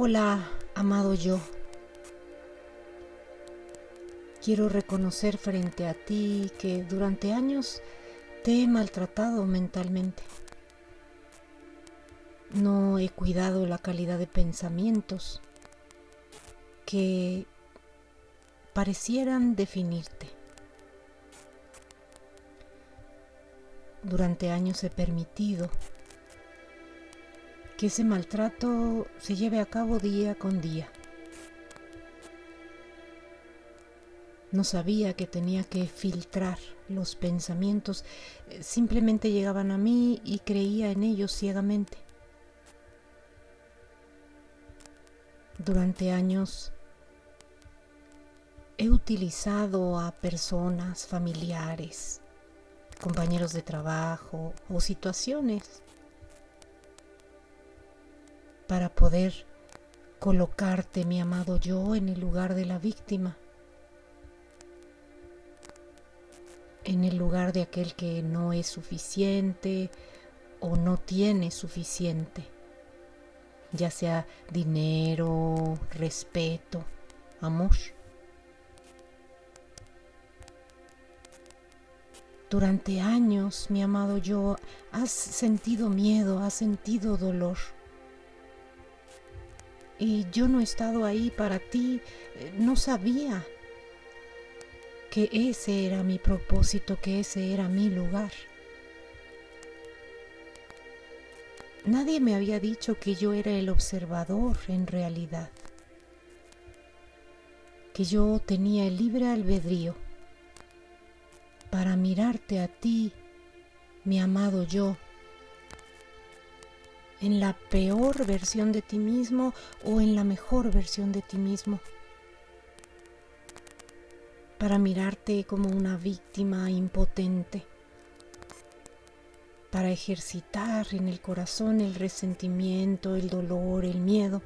Hola, amado yo. Quiero reconocer frente a ti que durante años te he maltratado mentalmente. No he cuidado la calidad de pensamientos que parecieran definirte. Durante años he permitido que ese maltrato se lleve a cabo día con día. No sabía que tenía que filtrar los pensamientos, eh, simplemente llegaban a mí y creía en ellos ciegamente. Durante años he utilizado a personas, familiares, compañeros de trabajo o situaciones para poder colocarte, mi amado yo, en el lugar de la víctima, en el lugar de aquel que no es suficiente o no tiene suficiente, ya sea dinero, respeto, amor. Durante años, mi amado yo, has sentido miedo, has sentido dolor y yo no he estado ahí para ti, eh, no sabía que ese era mi propósito, que ese era mi lugar. Nadie me había dicho que yo era el observador en realidad, que yo tenía el libre albedrío para mirarte a ti, mi amado yo, en la peor versión de ti mismo o en la mejor versión de ti mismo. Para mirarte como una víctima impotente. Para ejercitar en el corazón el resentimiento, el dolor, el miedo.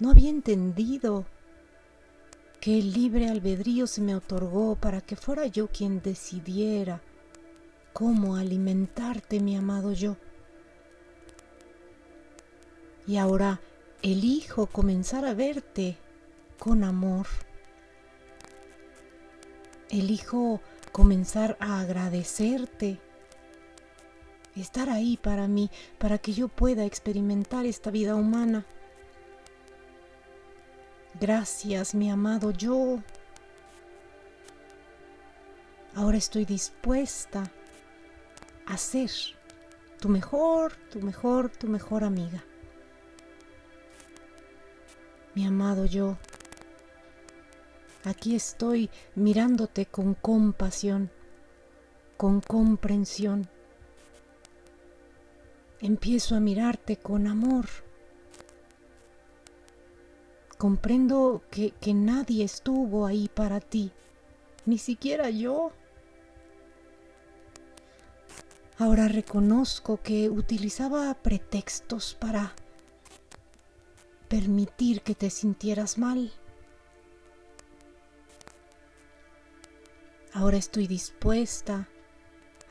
No había entendido que el libre albedrío se me otorgó para que fuera yo quien decidiera cómo alimentarte, mi amado yo. Y ahora elijo comenzar a verte con amor. Elijo comenzar a agradecerte, estar ahí para mí, para que yo pueda experimentar esta vida humana. Gracias, mi amado yo. Ahora estoy dispuesta a ser tu mejor, tu mejor, tu mejor amiga. Mi amado yo, aquí estoy mirándote con compasión, con comprensión. Empiezo a mirarte con amor. Comprendo que, que nadie estuvo ahí para ti, ni siquiera yo. Ahora reconozco que utilizaba pretextos para permitir que te sintieras mal. Ahora estoy dispuesta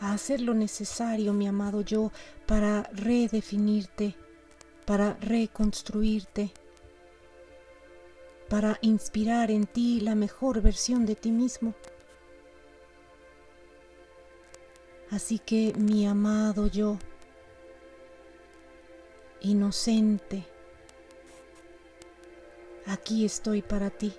a hacer lo necesario, mi amado yo, para redefinirte, para reconstruirte, para inspirar en ti la mejor versión de ti mismo. Así que mi amado yo, inocente, aquí estoy para ti.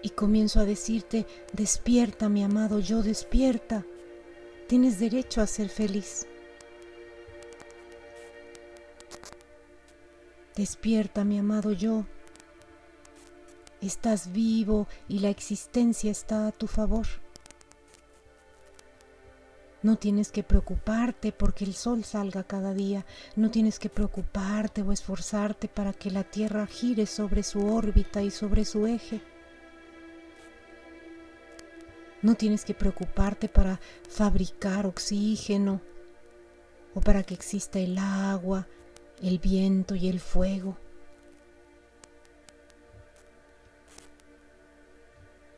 Y comienzo a decirte, despierta mi amado yo, despierta. Tienes derecho a ser feliz. Despierta mi amado yo estás vivo y la existencia está a tu favor. No tienes que preocuparte porque el sol salga cada día, no tienes que preocuparte o esforzarte para que la Tierra gire sobre su órbita y sobre su eje. No tienes que preocuparte para fabricar oxígeno o para que exista el agua, el viento y el fuego.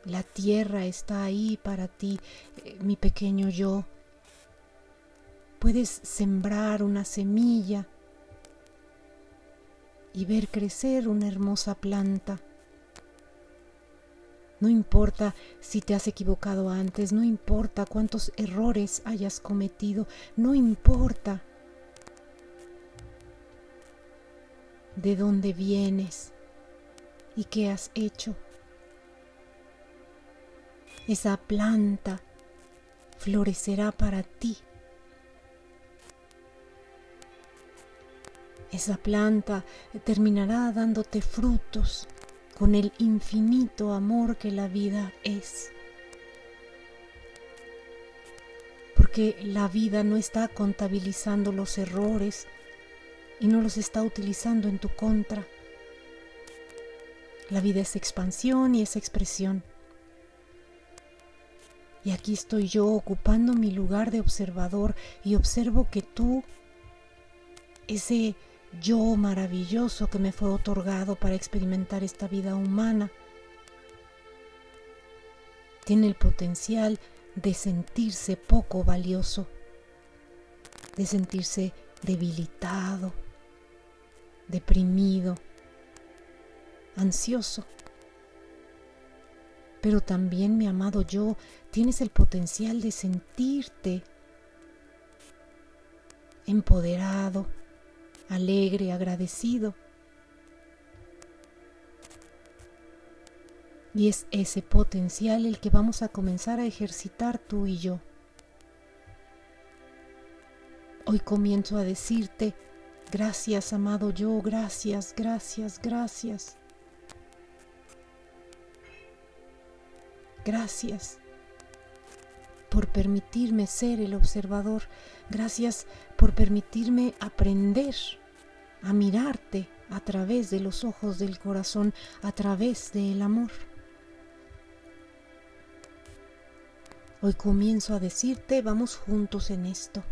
La tierra está ahí para ti, eh, mi pequeño yo. puedes sembrar una semilla y ver crecer una hermosa planta. No importa si te has equivocado antes, no importa cuántos errores hayas cometido, no importa de dónde vienes y qué has hecho. Esa planta florecerá para ti. Esa planta terminará dándote frutos con el infinito amor que la vida es. Porque la vida no está contabilizando los errores y no los está utilizando en tu contra. La vida es expansión y es expresión. Y aquí estoy yo ocupando mi lugar de observador y observo que tú, ese yo maravilloso que me fue otorgado para experimentar esta vida humana, tiene el potencial de sentirse poco valioso, de sentirse debilitado, deprimido, ansioso. Pero también, mi amado yo, tienes el potencial de sentirte empoderado, alegre, agradecido. Y es ese potencial el que vamos a comenzar a ejercitar tú y yo. Hoy comienzo a decirte, gracias amado yo, gracias, gracias, gracias. Gracias por permitirme ser el observador. Gracias por permitirme aprender a mirarte a través de los ojos del corazón, a través del amor. Hoy comienzo a decirte, vamos juntos en esto.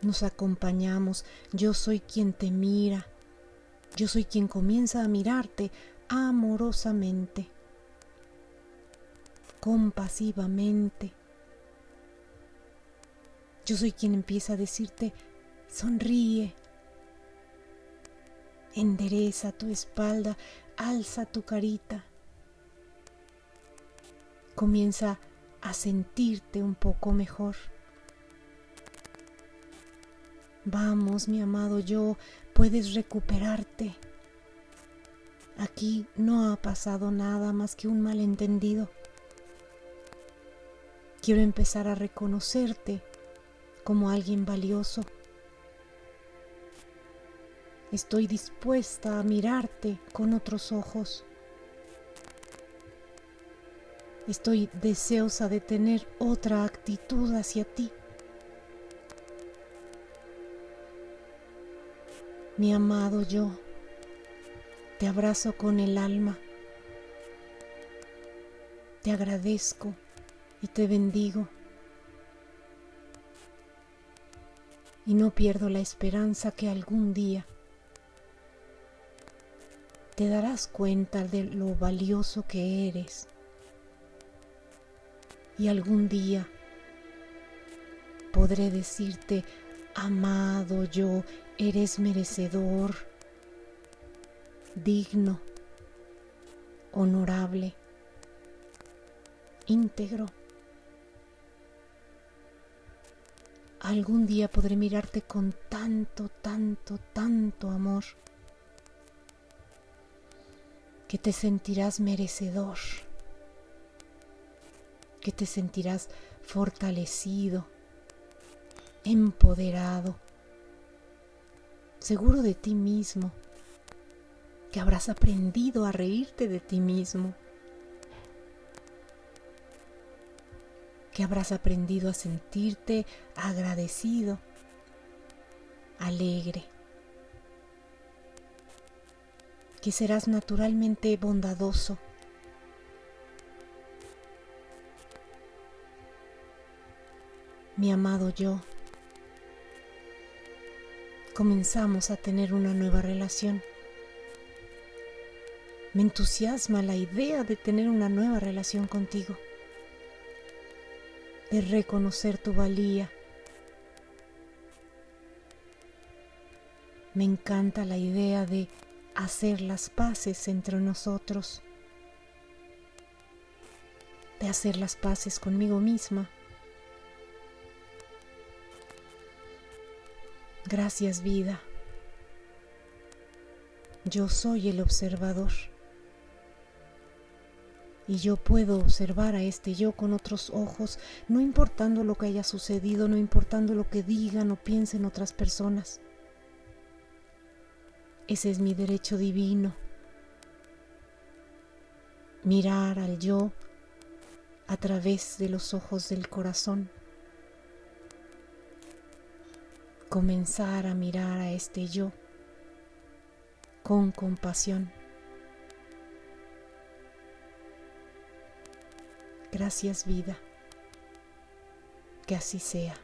Nos acompañamos, yo soy quien te mira, yo soy quien comienza a mirarte amorosamente, compasivamente, yo soy quien empieza a decirte, sonríe, endereza tu espalda, alza tu carita, comienza a sentirte un poco mejor. Vamos, mi amado yo, puedes recuperarte. Aquí no ha pasado nada más que un malentendido. Quiero empezar a reconocerte como alguien valioso. Estoy dispuesta a mirarte con otros ojos. Estoy deseosa de tener otra actitud hacia ti. Mi amado yo, te abrazo con el alma. Te agradezco y te bendigo. y no pierdo la esperanza que algún día te darás cuenta de lo valioso que eres y algún día podré decirte, amado yo, eres merecedor, digno, honorable, íntegro. algún día podré mirarte con tanto, tanto, tanto amor que te sentirás merecedor, que te sentirás fortalecido, empoderado, seguro de ti mismo, que habrás aprendido a reírte de ti mismo que habrás aprendido a sentirte agradecido, alegre, que serás naturalmente bondadoso. Mi amado yo, comenzamos a tener una nueva relación. Me entusiasma la idea de tener una nueva relación contigo de reconocer tu valía. Me encanta la idea de hacer las paces entre nosotros, de hacer las paces conmigo misma. Gracias vida. Yo soy el observador. Y yo puedo observar a este yo con otros ojos, no importando lo que haya sucedido, no importando lo que digan o piensen otras personas. Ese es mi derecho divino. Mirar al yo a través de los ojos del corazón. Comenzar a mirar a este yo con compasión. Gracias vida. Que así sea.